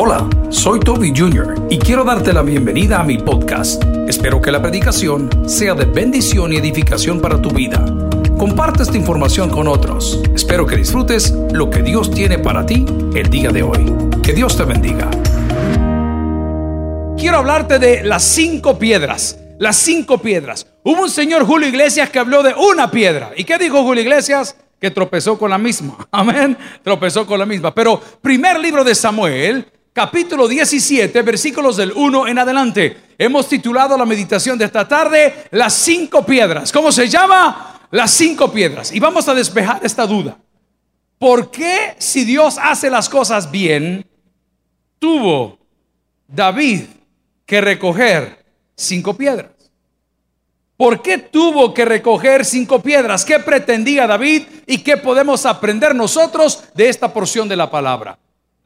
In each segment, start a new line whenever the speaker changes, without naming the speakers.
Hola, soy Toby Jr. y quiero darte la bienvenida a mi podcast. Espero que la predicación sea de bendición y edificación para tu vida. Comparte esta información con otros. Espero que disfrutes lo que Dios tiene para ti el día de hoy. Que Dios te bendiga.
Quiero hablarte de las cinco piedras. Las cinco piedras. Hubo un señor Julio Iglesias que habló de una piedra. ¿Y qué dijo Julio Iglesias? Que tropezó con la misma. Amén. Tropezó con la misma. Pero primer libro de Samuel, capítulo 17, versículos del 1 en adelante. Hemos titulado la meditación de esta tarde Las cinco piedras. ¿Cómo se llama? Las cinco piedras. Y vamos a despejar esta duda. ¿Por qué si Dios hace las cosas bien, tuvo David que recoger cinco piedras? ¿Por qué tuvo que recoger cinco piedras? ¿Qué pretendía David y qué podemos aprender nosotros de esta porción de la palabra?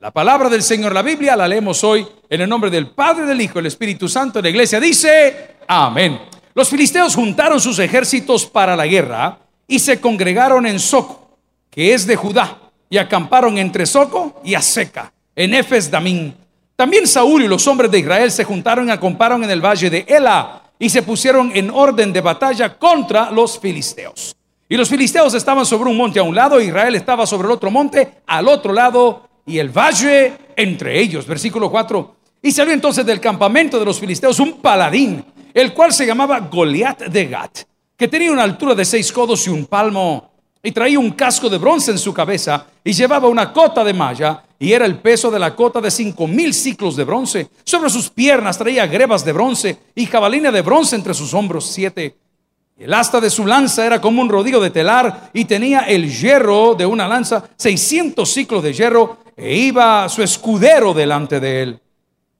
La palabra del Señor, la Biblia, la leemos hoy en el nombre del Padre, del Hijo del Espíritu Santo. La iglesia dice, amén. Los filisteos juntaron sus ejércitos para la guerra y se congregaron en Soco, que es de Judá, y acamparon entre Soco y Aseca, en Efes Damín. También Saúl y los hombres de Israel se juntaron y acamparon en el valle de Ela y se pusieron en orden de batalla contra los filisteos. Y los filisteos estaban sobre un monte a un lado, Israel estaba sobre el otro monte al otro lado y el valle entre ellos. Versículo 4. Y salió entonces del campamento de los filisteos un paladín, el cual se llamaba Goliat de Gat, que tenía una altura de seis codos y un palmo, y traía un casco de bronce en su cabeza, y llevaba una cota de malla, y era el peso de la cota de cinco mil ciclos de bronce. Sobre sus piernas traía grebas de bronce, y jabalina de bronce entre sus hombros siete. El asta de su lanza era como un rodillo de telar y tenía el hierro de una lanza, 600 ciclos de hierro, e iba su escudero delante de él.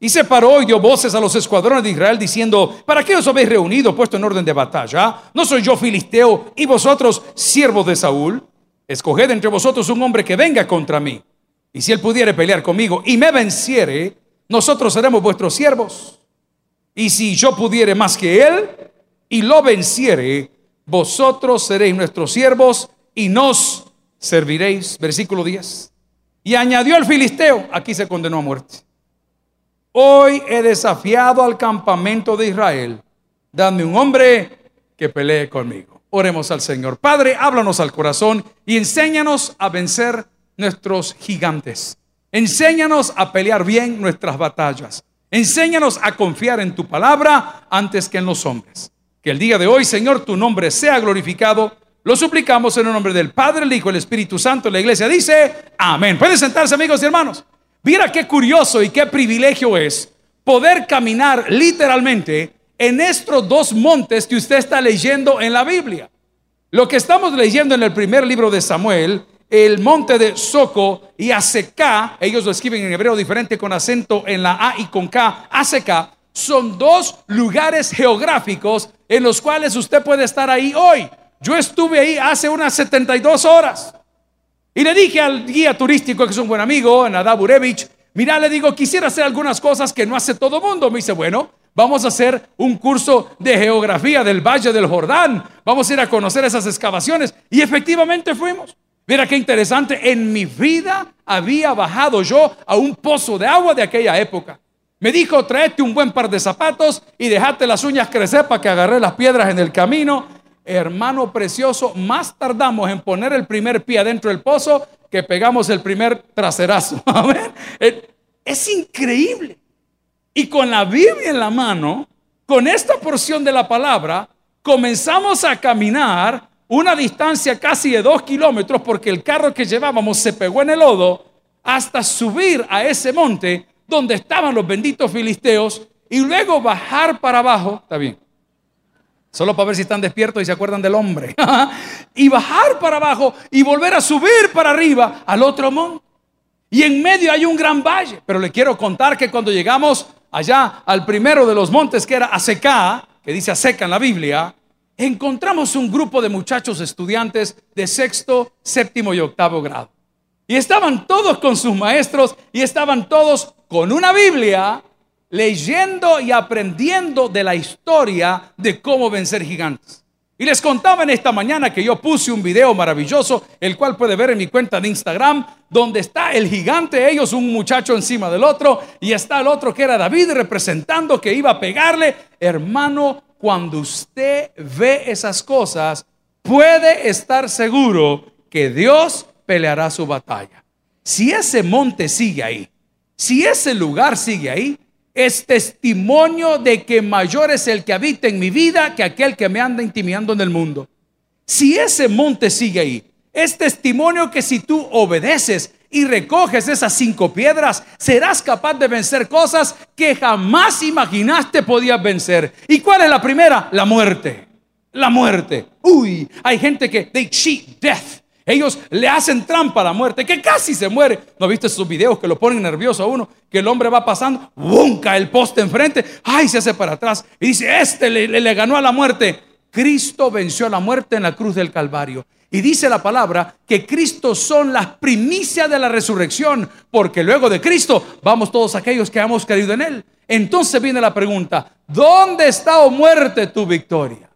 Y se paró y dio voces a los escuadrones de Israel diciendo, ¿para qué os habéis reunido puesto en orden de batalla? ¿No soy yo filisteo y vosotros siervos de Saúl? Escoged entre vosotros un hombre que venga contra mí. Y si él pudiere pelear conmigo y me venciere, nosotros seremos vuestros siervos. Y si yo pudiere más que él y lo venciere, vosotros seréis nuestros siervos y nos serviréis. Versículo 10. Y añadió el filisteo, aquí se condenó a muerte. Hoy he desafiado al campamento de Israel. Dame un hombre que pelee conmigo. Oremos al Señor. Padre, háblanos al corazón y enséñanos a vencer nuestros gigantes. Enséñanos a pelear bien nuestras batallas. Enséñanos a confiar en tu palabra antes que en los hombres. Que el día de hoy, Señor, tu nombre sea glorificado lo suplicamos en el nombre del Padre, el Hijo, el Espíritu Santo. La iglesia dice, amén. Pueden sentarse amigos y hermanos. Mira qué curioso y qué privilegio es poder caminar literalmente en estos dos montes que usted está leyendo en la Biblia. Lo que estamos leyendo en el primer libro de Samuel, el monte de Soco y Aseca, ellos lo escriben en hebreo diferente con acento en la A y con K, Aseca, son dos lugares geográficos en los cuales usted puede estar ahí hoy. Yo estuve ahí hace unas 72 horas. Y le dije al guía turístico, que es un buen amigo, Nadab Urevich, mira, le digo, quisiera hacer algunas cosas que no hace todo mundo. Me dice, bueno, vamos a hacer un curso de geografía del Valle del Jordán. Vamos a ir a conocer esas excavaciones. Y efectivamente fuimos. Mira qué interesante, en mi vida había bajado yo a un pozo de agua de aquella época. Me dijo, tráete un buen par de zapatos y dejate las uñas crecer para que agarré las piedras en el camino hermano precioso, más tardamos en poner el primer pie adentro del pozo que pegamos el primer traserazo. Es increíble. Y con la Biblia en la mano, con esta porción de la palabra, comenzamos a caminar una distancia casi de dos kilómetros porque el carro que llevábamos se pegó en el lodo hasta subir a ese monte donde estaban los benditos filisteos y luego bajar para abajo. Está bien. Solo para ver si están despiertos y se acuerdan del hombre. y bajar para abajo y volver a subir para arriba al otro monte. Y en medio hay un gran valle. Pero le quiero contar que cuando llegamos allá al primero de los montes, que era Aseca, que dice Aseca en la Biblia, encontramos un grupo de muchachos estudiantes de sexto, séptimo y octavo grado. Y estaban todos con sus maestros y estaban todos con una Biblia leyendo y aprendiendo de la historia de cómo vencer gigantes. Y les contaba en esta mañana que yo puse un video maravilloso, el cual puede ver en mi cuenta de Instagram, donde está el gigante, ellos un muchacho encima del otro, y está el otro que era David representando que iba a pegarle. Hermano, cuando usted ve esas cosas, puede estar seguro que Dios peleará su batalla. Si ese monte sigue ahí, si ese lugar sigue ahí, es testimonio de que mayor es el que habita en mi vida que aquel que me anda intimidando en el mundo. Si ese monte sigue ahí, es testimonio que si tú obedeces y recoges esas cinco piedras, serás capaz de vencer cosas que jamás imaginaste podías vencer. ¿Y cuál es la primera? La muerte. La muerte. Uy, hay gente que they cheat death. Ellos le hacen trampa a la muerte, que casi se muere. ¿No viste esos videos que lo ponen nervioso a uno? Que el hombre va pasando, ¡bum! cae el poste enfrente, ¡ay! se hace para atrás y dice: Este le, le ganó a la muerte. Cristo venció a la muerte en la cruz del Calvario. Y dice la palabra que Cristo son las primicias de la resurrección, porque luego de Cristo vamos todos aquellos que hemos creído en Él. Entonces viene la pregunta, ¿dónde está o muerte tu victoria?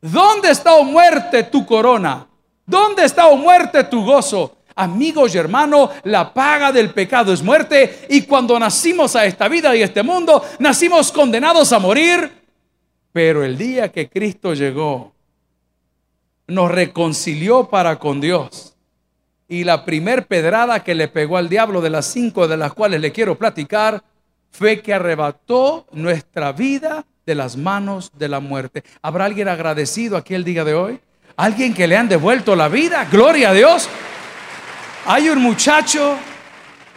¿Dónde está o muerte tu corona? ¿Dónde está o muerte tu gozo? Amigos y hermanos, la paga del pecado es muerte y cuando nacimos a esta vida y a este mundo, nacimos condenados a morir. Pero el día que Cristo llegó, nos reconcilió para con Dios. Y la primer pedrada que le pegó al diablo, de las cinco de las cuales le quiero platicar, fue que arrebató nuestra vida de las manos de la muerte. ¿Habrá alguien agradecido aquí el día de hoy? Alguien que le han devuelto la vida. Gloria a Dios. Hay un muchacho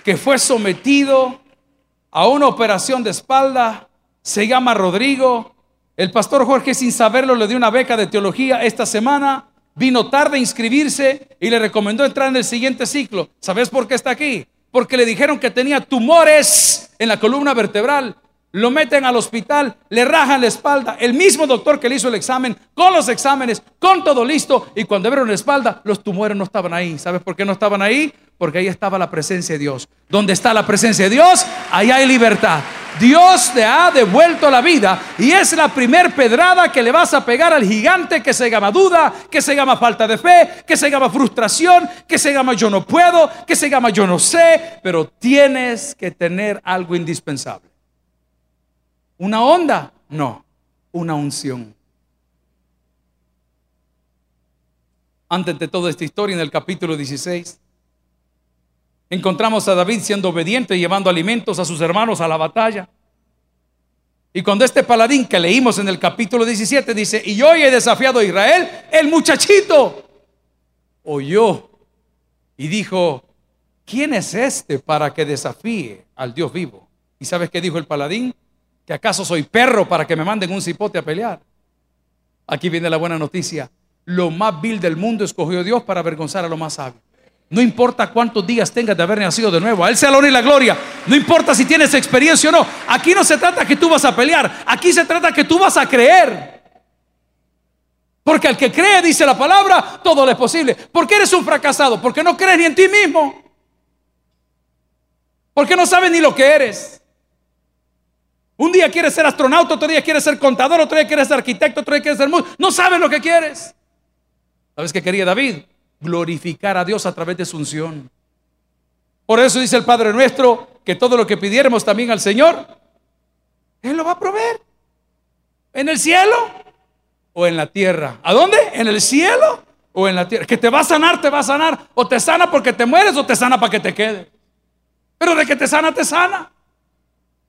que fue sometido a una operación de espalda. Se llama Rodrigo. El pastor Jorge, sin saberlo, le dio una beca de teología esta semana. Vino tarde a inscribirse y le recomendó entrar en el siguiente ciclo. ¿Sabes por qué está aquí? Porque le dijeron que tenía tumores en la columna vertebral lo meten al hospital, le rajan la espalda, el mismo doctor que le hizo el examen, con los exámenes, con todo listo, y cuando abrieron la espalda, los tumores no estaban ahí. ¿Sabes por qué no estaban ahí? Porque ahí estaba la presencia de Dios. Donde está la presencia de Dios, ahí hay libertad. Dios te ha devuelto la vida y es la primer pedrada que le vas a pegar al gigante que se llama duda, que se llama falta de fe, que se llama frustración, que se llama yo no puedo, que se llama yo no sé, pero tienes que tener algo indispensable. ¿Una onda? No, una unción. Antes de toda esta historia, en el capítulo 16, encontramos a David siendo obediente, llevando alimentos a sus hermanos a la batalla. Y cuando este paladín que leímos en el capítulo 17 dice, y hoy he desafiado a Israel, el muchachito oyó y dijo, ¿quién es este para que desafíe al Dios vivo? ¿Y sabes qué dijo el paladín? ¿Que acaso soy perro para que me manden un cipote a pelear? Aquí viene la buena noticia. Lo más vil del mundo escogió Dios para avergonzar a lo más sabio. No importa cuántos días tengas de haber nacido de nuevo. A Él sea la honra y la gloria. No importa si tienes experiencia o no. Aquí no se trata que tú vas a pelear. Aquí se trata que tú vas a creer. Porque al que cree, dice la palabra, todo le es posible. ¿Por qué eres un fracasado? Porque no crees ni en ti mismo. Porque no sabes ni lo que eres. Un día quieres ser astronauta, otro día quieres ser contador, otro día quieres ser arquitecto, otro día quieres ser músico. No sabes lo que quieres. ¿Sabes qué quería David? Glorificar a Dios a través de su unción. Por eso dice el Padre nuestro que todo lo que pidiéramos también al Señor, Él lo va a proveer. ¿En el cielo o en la tierra? ¿A dónde? ¿En el cielo o en la tierra? Que te va a sanar, te va a sanar. O te sana porque te mueres o te sana para que te quede. Pero de que te sana, te sana.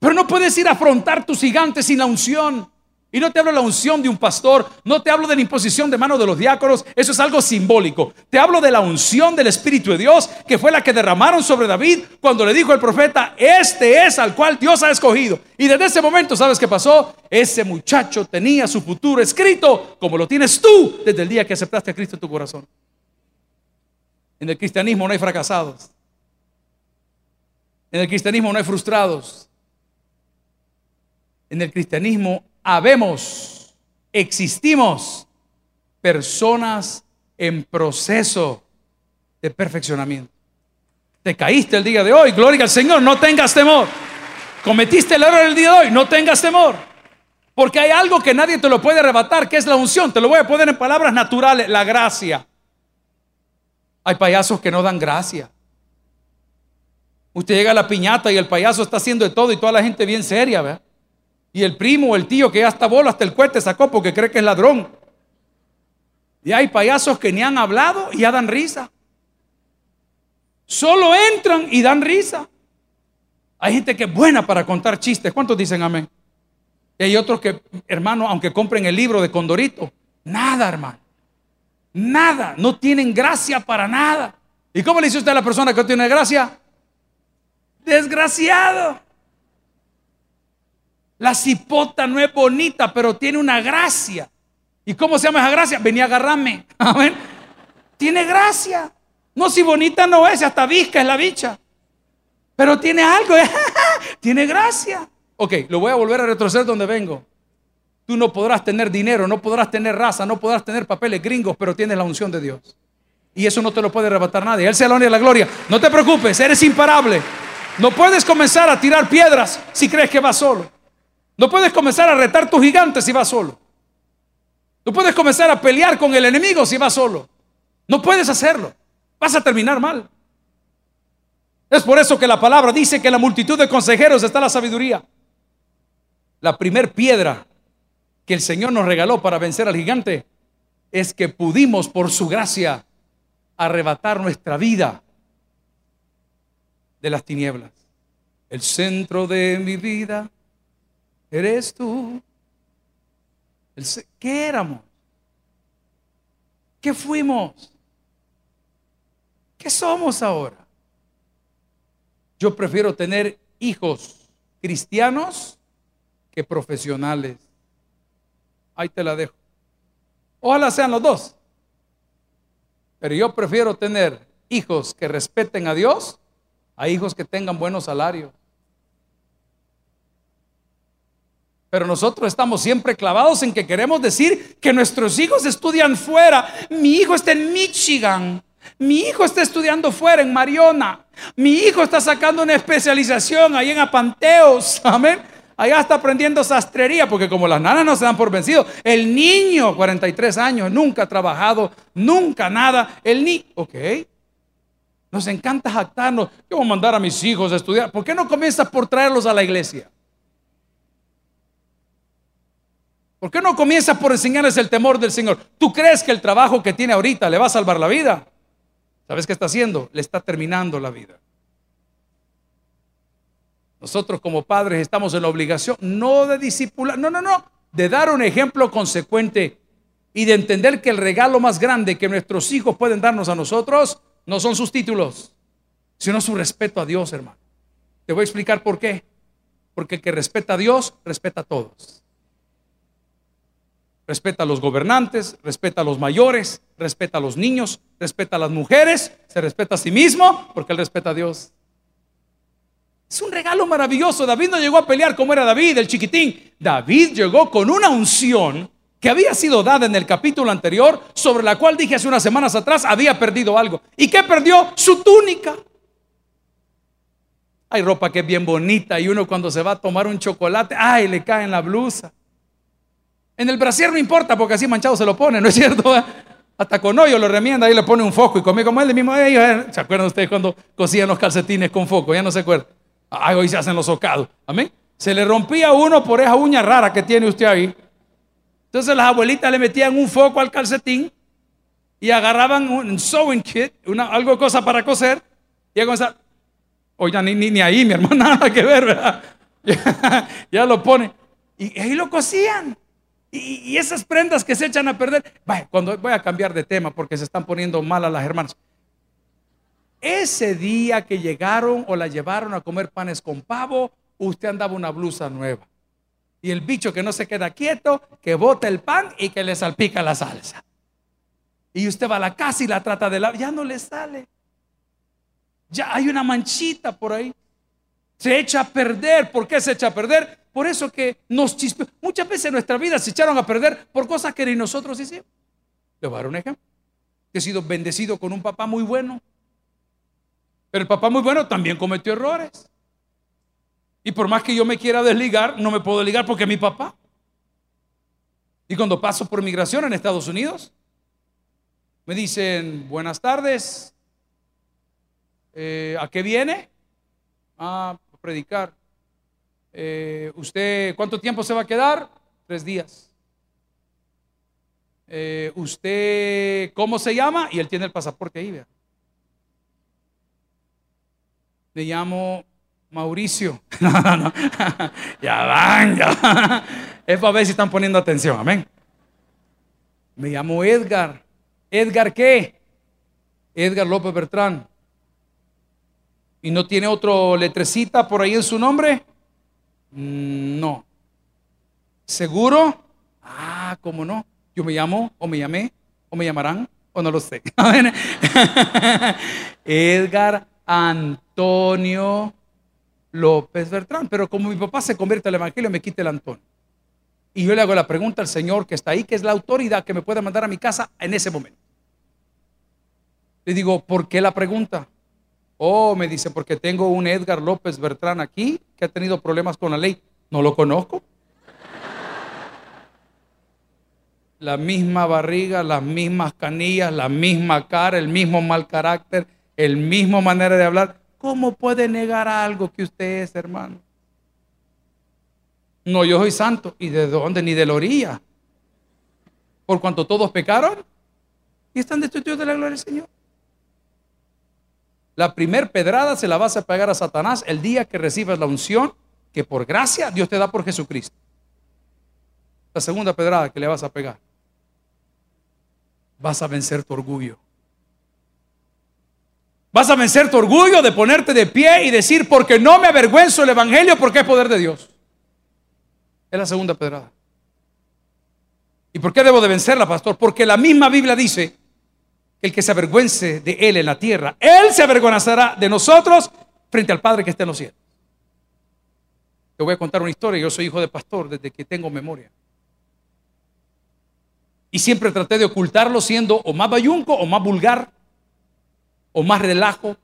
Pero no puedes ir a afrontar tus gigantes sin la unción. Y no te hablo de la unción de un pastor, no te hablo de la imposición de mano de los diáconos, eso es algo simbólico. Te hablo de la unción del Espíritu de Dios, que fue la que derramaron sobre David cuando le dijo el profeta, este es al cual Dios ha escogido. Y desde ese momento, ¿sabes qué pasó? Ese muchacho tenía su futuro escrito, como lo tienes tú desde el día que aceptaste a Cristo en tu corazón. En el cristianismo no hay fracasados. En el cristianismo no hay frustrados en el cristianismo habemos, existimos personas en proceso de perfeccionamiento. Te caíste el día de hoy, gloria al Señor, no tengas temor. Cometiste el error el día de hoy, no tengas temor. Porque hay algo que nadie te lo puede arrebatar, que es la unción. Te lo voy a poner en palabras naturales, la gracia. Hay payasos que no dan gracia. Usted llega a la piñata y el payaso está haciendo de todo y toda la gente bien seria, ¿verdad? Y el primo o el tío que ya está bola hasta el cohete sacó porque cree que es ladrón. Y hay payasos que ni han hablado y ya dan risa. Solo entran y dan risa. Hay gente que es buena para contar chistes. ¿Cuántos dicen amén? Y hay otros que, hermano, aunque compren el libro de Condorito, nada, hermano. Nada. No tienen gracia para nada. ¿Y cómo le dice usted a la persona que no tiene gracia? Desgraciado. La cipota no es bonita, pero tiene una gracia. ¿Y cómo se llama esa gracia? Venía a agarrarme. Tiene gracia. No, si bonita no es, hasta visca es la bicha. Pero tiene algo, tiene gracia. Ok, lo voy a volver a retroceder donde vengo. Tú no podrás tener dinero, no podrás tener raza, no podrás tener papeles gringos, pero tienes la unción de Dios. Y eso no te lo puede arrebatar nadie. Él sea la honra la gloria. No te preocupes, eres imparable. No puedes comenzar a tirar piedras si crees que vas solo. No puedes comenzar a retar tus gigantes si vas solo. No puedes comenzar a pelear con el enemigo si vas solo. No puedes hacerlo. Vas a terminar mal. Es por eso que la palabra dice que en la multitud de consejeros está la sabiduría. La primer piedra que el Señor nos regaló para vencer al gigante es que pudimos por su gracia arrebatar nuestra vida de las tinieblas. El centro de mi vida eres tú. ¿Qué éramos? ¿Qué fuimos? ¿Qué somos ahora? Yo prefiero tener hijos cristianos que profesionales. Ahí te la dejo. Ojalá sean los dos. Pero yo prefiero tener hijos que respeten a Dios a hijos que tengan buenos salarios. Pero nosotros estamos siempre clavados en que queremos decir que nuestros hijos estudian fuera. Mi hijo está en Michigan. Mi hijo está estudiando fuera en Mariona. Mi hijo está sacando una especialización ahí en Apanteos. Amén. Allá está aprendiendo sastrería, porque como las nanas no se dan por vencido, el niño, 43 años, nunca ha trabajado, nunca nada. El niño, ok. Nos encanta jactarnos. Yo voy a mandar a mis hijos a estudiar. ¿Por qué no comienzas por traerlos a la iglesia? ¿Por qué no comienzas por enseñarles el temor del Señor? ¿Tú crees que el trabajo que tiene ahorita le va a salvar la vida? ¿Sabes qué está haciendo? Le está terminando la vida. Nosotros como padres estamos en la obligación no de discipular, no, no, no, de dar un ejemplo consecuente y de entender que el regalo más grande que nuestros hijos pueden darnos a nosotros no son sus títulos, sino su respeto a Dios, hermano. Te voy a explicar por qué. Porque el que respeta a Dios, respeta a todos respeta a los gobernantes, respeta a los mayores, respeta a los niños, respeta a las mujeres, se respeta a sí mismo porque él respeta a Dios. Es un regalo maravilloso. David no llegó a pelear como era David, el chiquitín. David llegó con una unción que había sido dada en el capítulo anterior, sobre la cual dije hace unas semanas atrás, había perdido algo. ¿Y qué perdió? Su túnica. Hay ropa que es bien bonita y uno cuando se va a tomar un chocolate, ay, le cae en la blusa. En el brasier no importa porque así manchado se lo pone, ¿no es cierto? Hasta con hoyo lo remienda y le pone un foco y conmigo como él mismo. ¿Se acuerdan ustedes cuando cosían los calcetines con foco? Ya no se acuerdan. Ay, hoy se hacen los socados. Amén. Se le rompía uno por esa uña rara que tiene usted ahí. Entonces las abuelitas le metían un foco al calcetín y agarraban un sewing kit, una, algo cosa para coser, y a comenzar, oiga, ni, ni, ahí, mi hermano, nada que ver, ¿verdad? ya, lo pone. Y ahí lo cosían. Y, esas prendas que se echan a perder, cuando voy a cambiar de tema porque se están poniendo mal a las hermanas. Ese día que llegaron o la llevaron a comer panes con pavo, usted andaba una blusa nueva. Y el bicho que no se queda quieto, que bota el pan y que le salpica la salsa. Y usted va a la casa y la trata de la... Ya no le sale. Ya hay una manchita por ahí. Se echa a perder. ¿Por qué se echa a perder? Por eso que nos chispeó. Muchas veces nuestra vida se echaron a perder por cosas que ni nosotros hicimos. Le voy a dar un ejemplo. He sido bendecido con un papá muy bueno. Pero el papá muy bueno también cometió errores. Y por más que yo me quiera desligar, no me puedo desligar porque es mi papá. Y cuando paso por migración en Estados Unidos, me dicen, buenas tardes, eh, ¿a qué viene? a predicar. Eh, ¿Usted cuánto tiempo se va a quedar? Tres días. Eh, ¿Usted cómo se llama? Y él tiene el pasaporte ahí, vea. Le llamo Mauricio. ya van, ya Es para ver si están poniendo atención, amén. Me llamo Edgar. ¿Edgar qué? Edgar López Bertrán. ¿Y no tiene otro letrecita por ahí en su nombre? Mm, no. ¿Seguro? Ah, ¿cómo no? Yo me llamo, o me llamé, o me llamarán, o no lo sé. Edgar Antonio López Bertrán. Pero como mi papá se convierte al Evangelio, me quita el Antonio. Y yo le hago la pregunta al Señor que está ahí, que es la autoridad que me puede mandar a mi casa en ese momento. Le digo, ¿por qué la pregunta? Oh, me dice, porque tengo un Edgar López Bertrán aquí que ha tenido problemas con la ley. No lo conozco. La misma barriga, las mismas canillas, la misma cara, el mismo mal carácter, el mismo manera de hablar. ¿Cómo puede negar algo que usted es, hermano? No, yo soy santo. ¿Y de dónde? Ni de la orilla. Por cuanto todos pecaron y están destituidos de la gloria del Señor. La primer pedrada se la vas a pagar a Satanás el día que recibas la unción que por gracia Dios te da por Jesucristo. La segunda pedrada que le vas a pegar. Vas a vencer tu orgullo. Vas a vencer tu orgullo de ponerte de pie y decir, porque no me avergüenzo el Evangelio, porque es poder de Dios. Es la segunda pedrada. ¿Y por qué debo de vencerla, pastor? Porque la misma Biblia dice el que se avergüence de él en la tierra, él se avergonzará de nosotros frente al Padre que está en los cielos. Te voy a contar una historia. Yo soy hijo de pastor desde que tengo memoria. Y siempre traté de ocultarlo siendo o más bayunco o más vulgar o más relajo.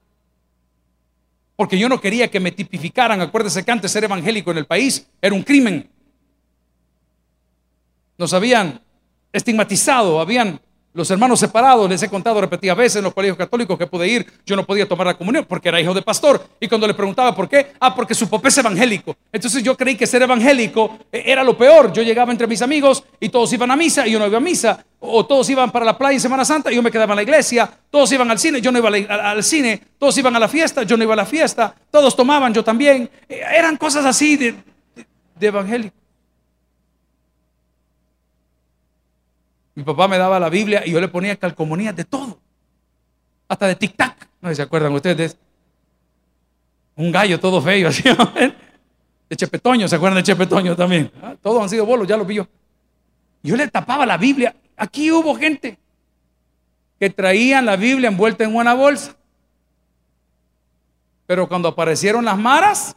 Porque yo no quería que me tipificaran. Acuérdese que antes ser evangélico en el país era un crimen. Nos habían estigmatizado, habían los hermanos separados, les he contado repetidas veces en los colegios católicos que pude ir, yo no podía tomar la comunión porque era hijo de pastor. Y cuando le preguntaba por qué, ah, porque su papá es evangélico. Entonces yo creí que ser evangélico eh, era lo peor. Yo llegaba entre mis amigos y todos iban a misa y yo no iba a misa. O todos iban para la playa en Semana Santa y yo me quedaba en la iglesia. Todos iban al cine, yo no iba al cine. Todos iban a la fiesta, yo no iba a la fiesta. Todos tomaban, yo también. Eh, eran cosas así de, de evangélico. Mi papá me daba la Biblia y yo le ponía calcomanías de todo. Hasta de tic-tac. No sé si se acuerdan ustedes. Un gallo todo feo así. De Chepetoño, ¿se acuerdan de Chepetoño también? Ah, todos han sido bolos, ya lo vi yo. Yo le tapaba la Biblia. Aquí hubo gente que traían la Biblia envuelta en una bolsa. Pero cuando aparecieron las maras,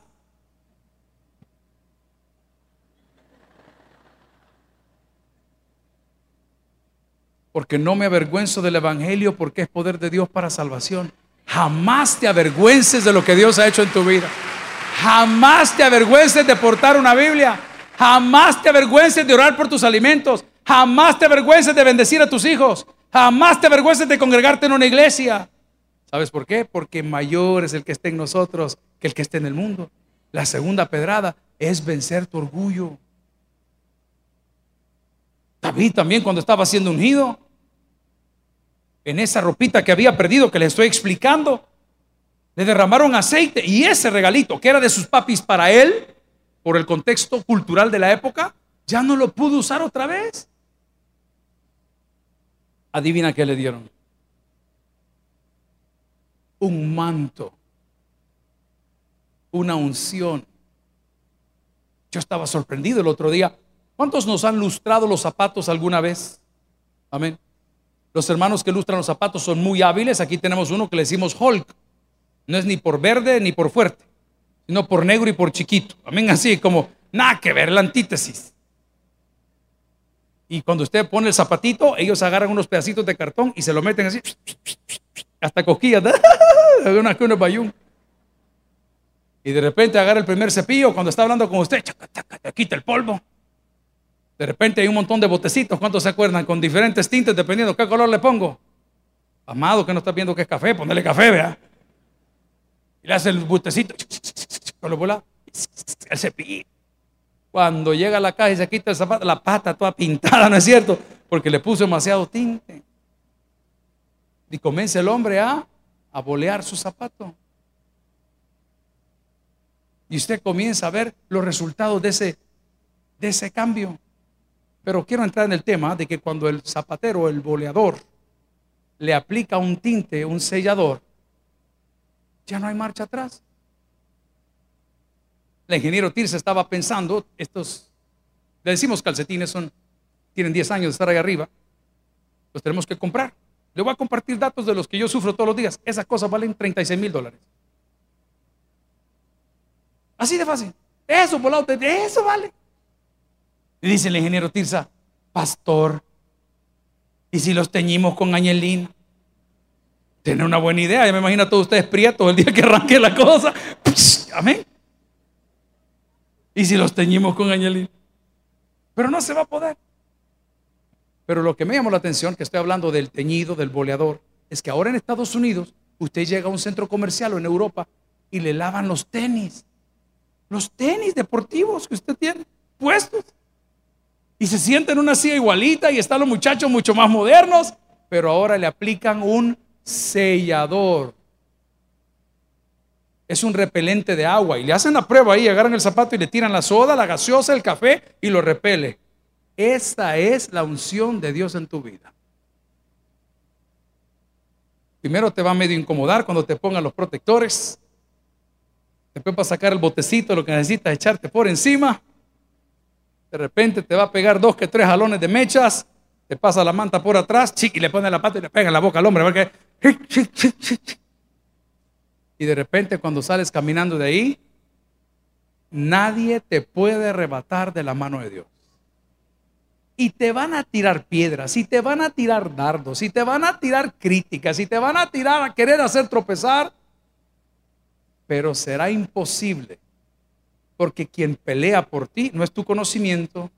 porque no me avergüenzo del Evangelio porque es poder de Dios para salvación. Jamás te avergüences de lo que Dios ha hecho en tu vida. Jamás te avergüences de portar una Biblia. Jamás te avergüences de orar por tus alimentos. Jamás te avergüences de bendecir a tus hijos. Jamás te avergüences de congregarte en una iglesia. ¿Sabes por qué? Porque mayor es el que esté en nosotros que el que esté en el mundo. La segunda pedrada es vencer tu orgullo. David también cuando estaba siendo ungido, en esa ropita que había perdido que le estoy explicando, le derramaron aceite y ese regalito que era de sus papis para él, por el contexto cultural de la época, ya no lo pudo usar otra vez. Adivina qué le dieron. Un manto, una unción. Yo estaba sorprendido el otro día. ¿Cuántos nos han lustrado los zapatos alguna vez? Amén. Los hermanos que lustran los zapatos son muy hábiles. Aquí tenemos uno que le decimos Hulk. No es ni por verde ni por fuerte, sino por negro y por chiquito. Amén. Así como, nada que ver, la antítesis. Y cuando usted pone el zapatito, ellos agarran unos pedacitos de cartón y se lo meten así, hasta cosquillas. Una que bayún. Y de repente agarra el primer cepillo cuando está hablando con usted, quita el polvo De repente hay un montón de botecitos, ¿cuántos se acuerdan? Con diferentes tintes, dependiendo qué color le pongo. Amado, que no está viendo que es café, ponele café, vea. Y le hace el botecito, con los el cepillo. Cuando llega a la caja y se quita el zapato, la pata toda pintada, ¿no es cierto? Porque le puso demasiado tinte. Y comienza el hombre a, a bolear su zapato. Y usted comienza a ver los resultados de ese, de ese cambio. Pero quiero entrar en el tema de que cuando el zapatero, el boleador, le aplica un tinte, un sellador, ya no hay marcha atrás. El ingeniero Tirsa estaba pensando, estos, le decimos calcetines, son, tienen 10 años de estar ahí arriba, los tenemos que comprar. Le voy a compartir datos de los que yo sufro todos los días. Esas cosas valen 36 mil dólares. Así de fácil. Eso, volado, eso vale. Y dice el ingeniero Tirsa, pastor, ¿y si los teñimos con añelina? Tiene una buena idea, ya me imagino a todos ustedes prietos el día que arranque la cosa. amén. ¿Y si los teñimos con añelina? Pero no se va a poder. Pero lo que me llamó la atención, que estoy hablando del teñido, del boleador, es que ahora en Estados Unidos usted llega a un centro comercial o en Europa y le lavan los tenis. Los tenis deportivos que usted tiene puestos y se sienta en una silla igualita y están los muchachos mucho más modernos, pero ahora le aplican un sellador. Es un repelente de agua y le hacen la prueba ahí, agarran el zapato y le tiran la soda, la gaseosa, el café y lo repele. Esta es la unción de Dios en tu vida. Primero te va a medio incomodar cuando te pongan los protectores. Después para sacar el botecito, lo que necesitas echarte por encima. De repente te va a pegar dos que tres jalones de mechas, te pasa la manta por atrás, y le pone la pata y le pega en la boca al hombre. Y de repente cuando sales caminando de ahí, nadie te puede arrebatar de la mano de Dios. Y te van a tirar piedras, y te van a tirar dardos, y te van a tirar críticas, y te van a tirar a querer hacer tropezar. Pero será imposible porque quien pelea por ti no es tu conocimiento,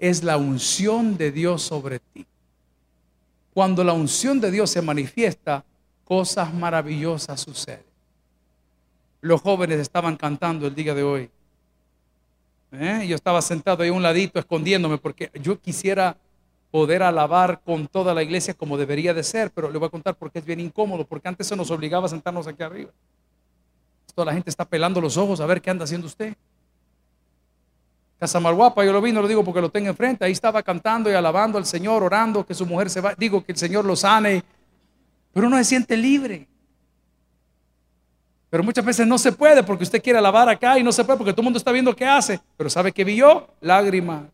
es la unción de Dios sobre ti. Cuando la unción de Dios se manifiesta, cosas maravillosas suceden. Los jóvenes estaban cantando el día de hoy. ¿Eh? Yo estaba sentado ahí a un ladito escondiéndome porque yo quisiera poder alabar con toda la iglesia como debería de ser, pero le voy a contar porque es bien incómodo, porque antes se nos obligaba a sentarnos aquí arriba. La gente está pelando los ojos a ver qué anda haciendo usted. Casa Malguapa, yo lo vi, no lo digo porque lo tengo enfrente. Ahí estaba cantando y alabando al Señor, orando que su mujer se va. Digo que el Señor lo sane. Pero uno se siente libre. Pero muchas veces no se puede porque usted quiere alabar acá y no se puede porque todo el mundo está viendo qué hace. Pero ¿sabe qué vi yo? Lágrimas.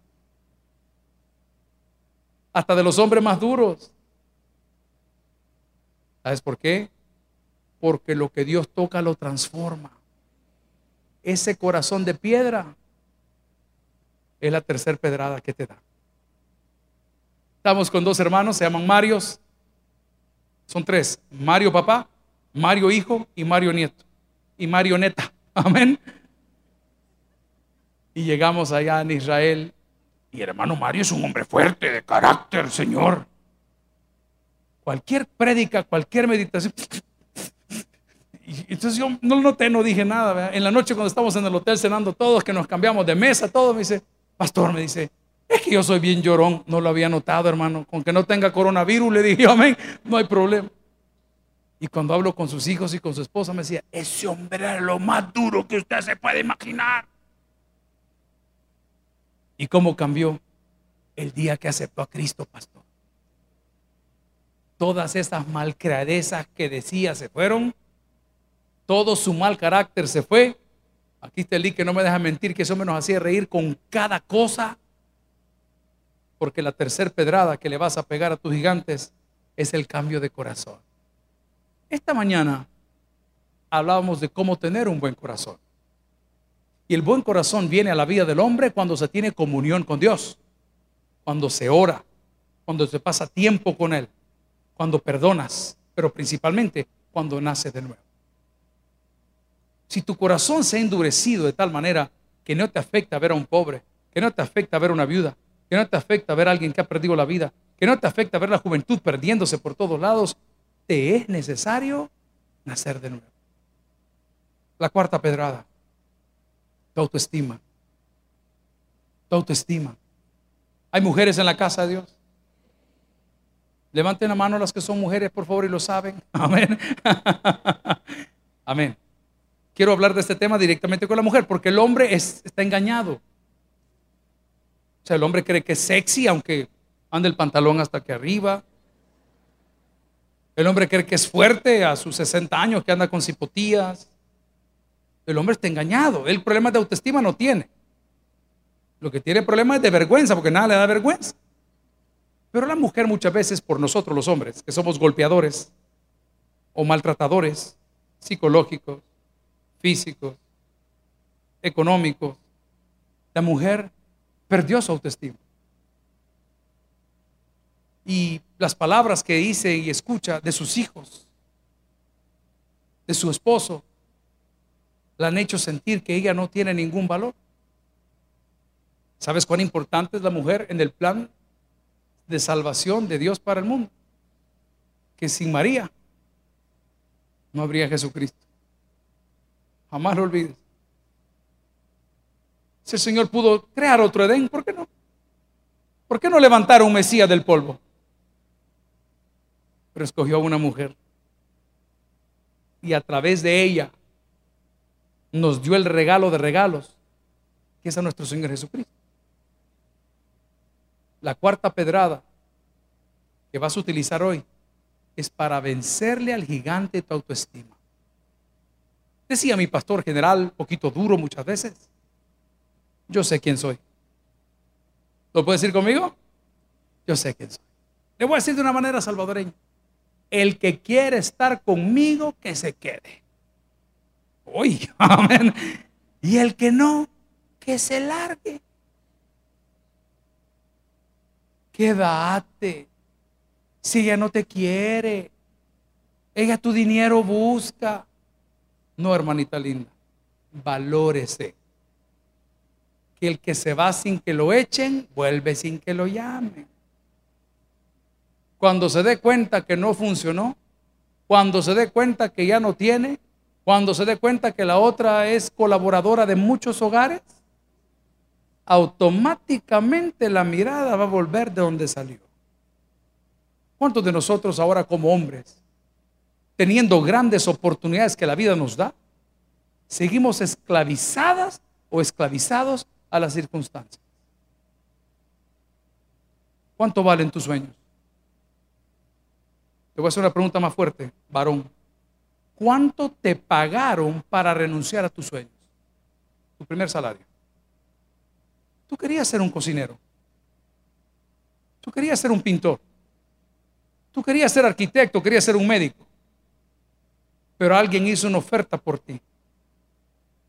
Hasta de los hombres más duros. ¿Sabes por qué? Porque lo que Dios toca lo transforma. Ese corazón de piedra es la tercera pedrada que te da. Estamos con dos hermanos, se llaman Marios. Son tres, Mario papá, Mario hijo y Mario nieto. Y Mario neta. Amén. Y llegamos allá en Israel. Y hermano Mario es un hombre fuerte, de carácter, Señor. Cualquier prédica, cualquier meditación, entonces yo no lo noté, no dije nada. En la noche cuando estamos en el hotel cenando todos, que nos cambiamos de mesa, todo, me dice, pastor, me dice, es que yo soy bien llorón, no lo había notado, hermano. Con que no tenga coronavirus, le dije, amén, no hay problema. Y cuando hablo con sus hijos y con su esposa, me decía, ese hombre es lo más duro que usted se puede imaginar. ¿Y cómo cambió el día que aceptó a Cristo, pastor? Todas esas malcreadezas que decía se fueron todo su mal carácter se fue. Aquí está el que no me deja mentir, que eso me nos hacía reír con cada cosa. Porque la tercera pedrada que le vas a pegar a tus gigantes es el cambio de corazón. Esta mañana hablábamos de cómo tener un buen corazón. Y el buen corazón viene a la vida del hombre cuando se tiene comunión con Dios, cuando se ora, cuando se pasa tiempo con Él, cuando perdonas, pero principalmente cuando nace de nuevo. Si tu corazón se ha endurecido de tal manera que no te afecta ver a un pobre, que no te afecta ver a una viuda, que no te afecta ver a alguien que ha perdido la vida, que no te afecta ver la juventud perdiéndose por todos lados, te es necesario nacer de nuevo. La cuarta pedrada, tu autoestima. Tu autoestima. ¿Hay mujeres en la casa de Dios? Levanten la mano las que son mujeres, por favor, y lo saben. Amén. Amén. Quiero hablar de este tema directamente con la mujer, porque el hombre está engañado. O sea, el hombre cree que es sexy, aunque ande el pantalón hasta aquí arriba. El hombre cree que es fuerte a sus 60 años, que anda con cipotías. El hombre está engañado. El problema de autoestima no tiene. Lo que tiene problema es de vergüenza, porque nada le da vergüenza. Pero la mujer muchas veces, por nosotros los hombres, que somos golpeadores o maltratadores psicológicos, físicos, económicos, la mujer perdió su autoestima. Y las palabras que dice y escucha de sus hijos, de su esposo, la han hecho sentir que ella no tiene ningún valor. ¿Sabes cuán importante es la mujer en el plan de salvación de Dios para el mundo? Que sin María no habría Jesucristo. Jamás lo olvides. Si el Señor pudo crear otro Edén, ¿por qué no? ¿Por qué no levantar un Mesías del polvo? Pero escogió a una mujer. Y a través de ella nos dio el regalo de regalos, que es a nuestro Señor Jesucristo. La cuarta pedrada que vas a utilizar hoy es para vencerle al gigante tu autoestima. Decía mi pastor general, poquito duro muchas veces, yo sé quién soy. ¿Lo puede decir conmigo? Yo sé quién soy. Le voy a decir de una manera salvadoreña. El que quiere estar conmigo, que se quede. Uy, amén. Y el que no, que se largue. Quédate. Si ella no te quiere, ella tu dinero busca. No, hermanita linda, valórese. Que el que se va sin que lo echen, vuelve sin que lo llamen. Cuando se dé cuenta que no funcionó, cuando se dé cuenta que ya no tiene, cuando se dé cuenta que la otra es colaboradora de muchos hogares, automáticamente la mirada va a volver de donde salió. ¿Cuántos de nosotros ahora como hombres, teniendo grandes oportunidades que la vida nos da, seguimos esclavizadas o esclavizados a las circunstancias? ¿Cuánto valen tus sueños? Te voy a hacer una pregunta más fuerte, varón. ¿Cuánto te pagaron para renunciar a tus sueños? Tu primer salario. Tú querías ser un cocinero. Tú querías ser un pintor. Tú querías ser arquitecto, querías ser un médico. Pero alguien hizo una oferta por ti.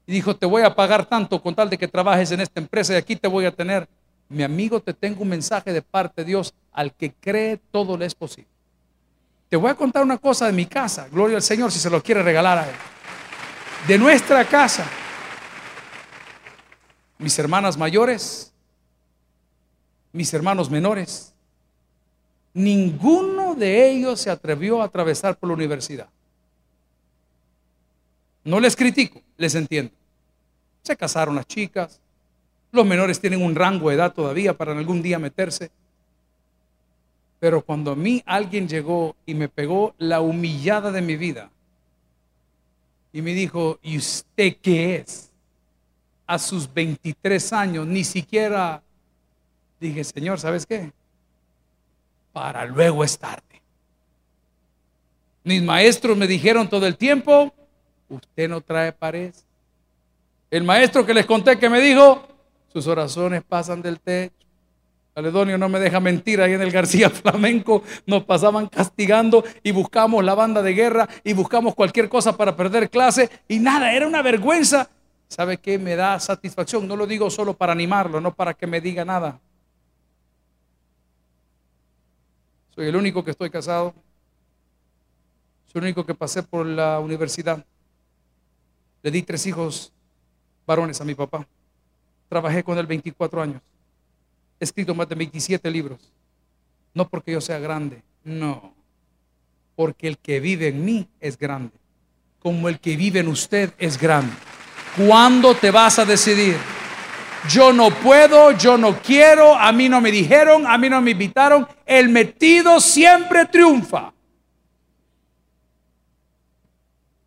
Y dijo, te voy a pagar tanto con tal de que trabajes en esta empresa y aquí te voy a tener. Mi amigo, te tengo un mensaje de parte de Dios. Al que cree, todo le es posible. Te voy a contar una cosa de mi casa. Gloria al Señor si se lo quiere regalar a Él. De nuestra casa. Mis hermanas mayores, mis hermanos menores, ninguno de ellos se atrevió a atravesar por la universidad. No les critico, les entiendo. Se casaron las chicas, los menores tienen un rango de edad todavía para algún día meterse. Pero cuando a mí alguien llegó y me pegó la humillada de mi vida y me dijo, ¿y usted qué es? A sus 23 años, ni siquiera dije, Señor, ¿sabes qué? Para luego es tarde. Mis maestros me dijeron todo el tiempo, usted no trae pared. El maestro que les conté que me dijo, sus oraciones pasan del techo. Aledonio no me deja mentir, ahí en el García Flamenco nos pasaban castigando y buscamos la banda de guerra y buscamos cualquier cosa para perder clase y nada, era una vergüenza. ¿Sabe qué? Me da satisfacción, no lo digo solo para animarlo, no para que me diga nada. Soy el único que estoy casado, soy el único que pasé por la universidad. Le di tres hijos varones a mi papá. Trabajé con él 24 años. He escrito más de 27 libros. No porque yo sea grande, no. Porque el que vive en mí es grande. Como el que vive en usted es grande. ¿Cuándo te vas a decidir? Yo no puedo, yo no quiero, a mí no me dijeron, a mí no me invitaron. El metido siempre triunfa.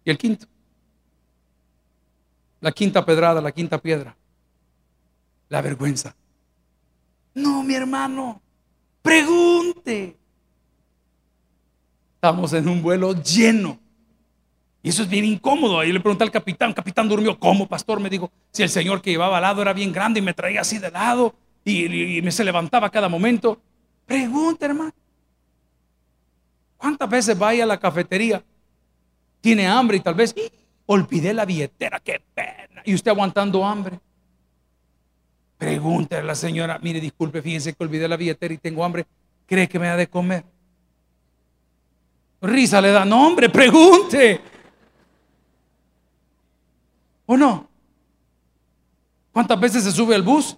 Y el quinto. La quinta pedrada, la quinta piedra. La vergüenza. No, mi hermano, pregunte. Estamos en un vuelo lleno. Y eso es bien incómodo. Ahí le pregunté al capitán, capitán durmió, ¿cómo, pastor? Me dijo, si el señor que llevaba al lado era bien grande y me traía así de lado y, me se levantaba cada momento. Pregunte, hermano. ¿Cuántas veces vaya a la cafetería? Tiene hambre y tal vez olvidé la billetera, qué pena. Y usted aguantando hambre. Pregúntale a la señora, mire, disculpe, fíjense que olvidé la billetera y tengo hambre. ¿Cree que me ha de comer? Risa le da, no hombre, pregunte. ¿O no? ¿Cuántas veces se sube al bus?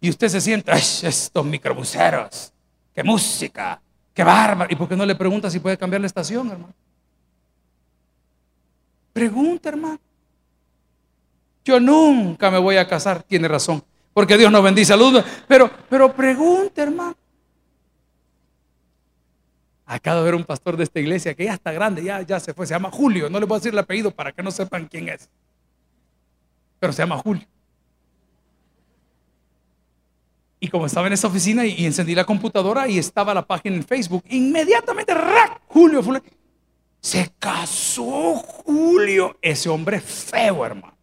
Y usted se sienta, estos microbuseros, qué música, qué bárbaro. ¿Y por qué no le pregunta si puede cambiar la estación, hermano? Pregunta, hermano. Yo nunca me voy a casar, tiene razón, porque Dios nos bendice. Saludos, pero, pero pregunta, hermano. Acabo de ver un pastor de esta iglesia que ya está grande, ya, ya se fue, se llama Julio. No le voy a decir el apellido para que no sepan quién es. Pero se llama Julio. Y como estaba en esa oficina y, encendí la computadora y estaba la página en Facebook, inmediatamente, ¡rac! Julio, Julio, se casó Julio. Ese hombre feo, hermano.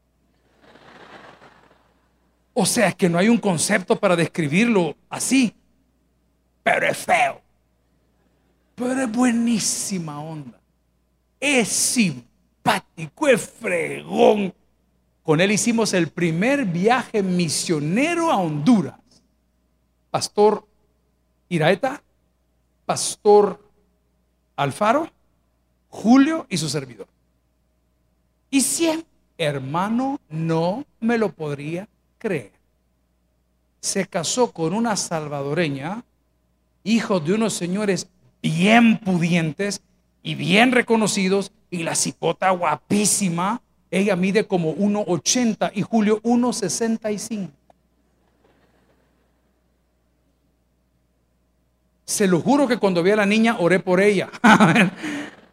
O sea, que no hay un concepto para describirlo así, pero es feo. Pero es buenísima onda. Es simpático, es fregón. Con él hicimos el primer viaje misionero a Honduras. Pastor Iraeta, Pastor Alfaro, Julio y su servidor. Y siempre, hermano, no me lo podría creer. Se casó con una salvadoreña, hijo de unos señores bien pudientes y bien reconocidos, y la cipota guapísima, ella mide como 1,80 y Julio 1,65. Se lo juro que cuando vi a la niña oré por ella.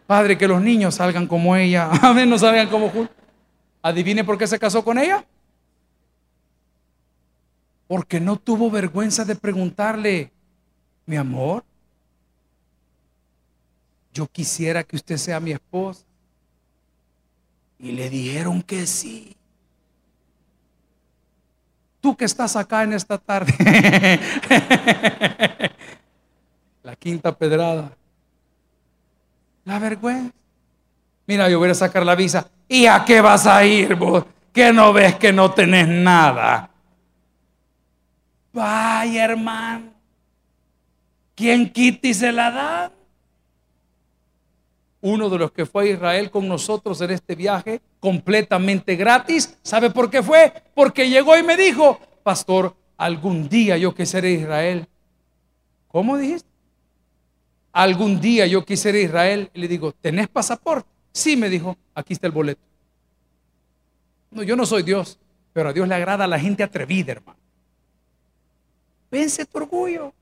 Padre, que los niños salgan como ella. Amén, no salgan como Julio. Adivine por qué se casó con ella. Porque no tuvo vergüenza de preguntarle, mi amor, yo quisiera que usted sea mi esposa. Y le dijeron que sí. Tú que estás acá en esta tarde. la quinta pedrada. La vergüenza. Mira, yo voy a sacar la visa. ¿Y a qué vas a ir vos? Que no ves que no tenés nada. Vaya, hermano. ¿Quién quita y se la da? uno de los que fue a Israel con nosotros en este viaje, completamente gratis. ¿Sabe por qué fue? Porque llegó y me dijo, pastor, algún día yo quisiera Israel. ¿Cómo dijiste? Algún día yo quisiera Israel. Y le digo, ¿tenés pasaporte? Sí, me dijo, aquí está el boleto. No, yo no soy Dios, pero a Dios le agrada a la gente atrevida, hermano. Vence tu orgullo.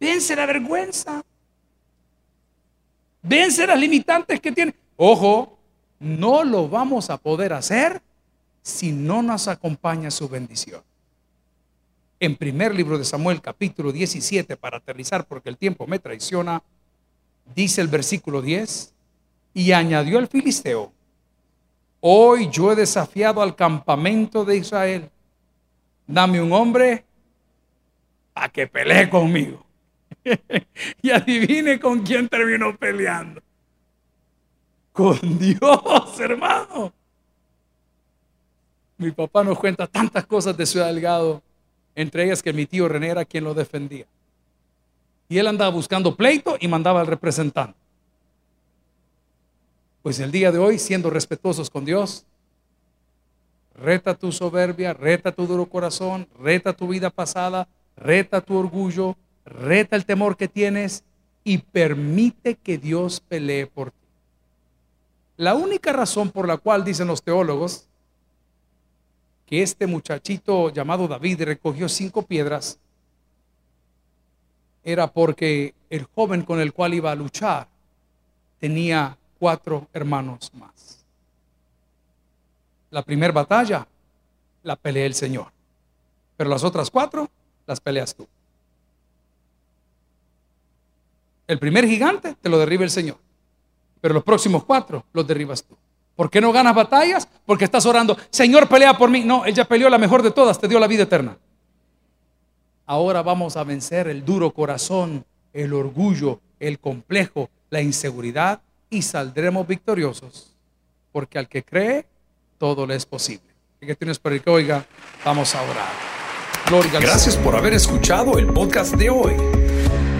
Vence la vergüenza. Vence las limitantes que tiene. Ojo, no lo vamos a poder hacer si no nos acompaña su bendición. En primer libro de Samuel, capítulo 17, para aterrizar porque el tiempo me traiciona, dice el versículo 10, y añadió el filisteo, hoy yo he desafiado al campamento de Israel, dame un hombre a que pelee conmigo. y adivine con quién terminó peleando. Con Dios, hermano. Mi papá nos cuenta tantas cosas de Ciudad Delgado, entre ellas que mi tío René era quien lo defendía. Y él andaba buscando pleito y mandaba al representante. Pues el día de hoy, siendo respetuosos con Dios, reta tu soberbia, reta tu duro corazón, reta tu vida pasada, reta tu orgullo, reta el temor que tienes y permite que Dios pelee por ti. La única razón por la cual dicen los teólogos que este muchachito llamado David recogió cinco piedras era porque el joven con el cual iba a luchar tenía cuatro hermanos más. La primera batalla la pelea el Señor, pero las otras cuatro las peleas tú. El primer gigante te lo derriba el Señor, pero los próximos cuatro los derribas tú. ¿Por qué no ganas batallas? Porque estás orando, Señor, pelea por mí. No, Él ya peleó la mejor de todas, te dio la vida eterna. Ahora vamos a vencer el duro corazón, el orgullo, el complejo, la inseguridad y saldremos victoriosos. Porque al que cree, todo le es posible. Que tienes para el que oiga, vamos a orar.
Gloria Gracias por haber escuchado el podcast de hoy.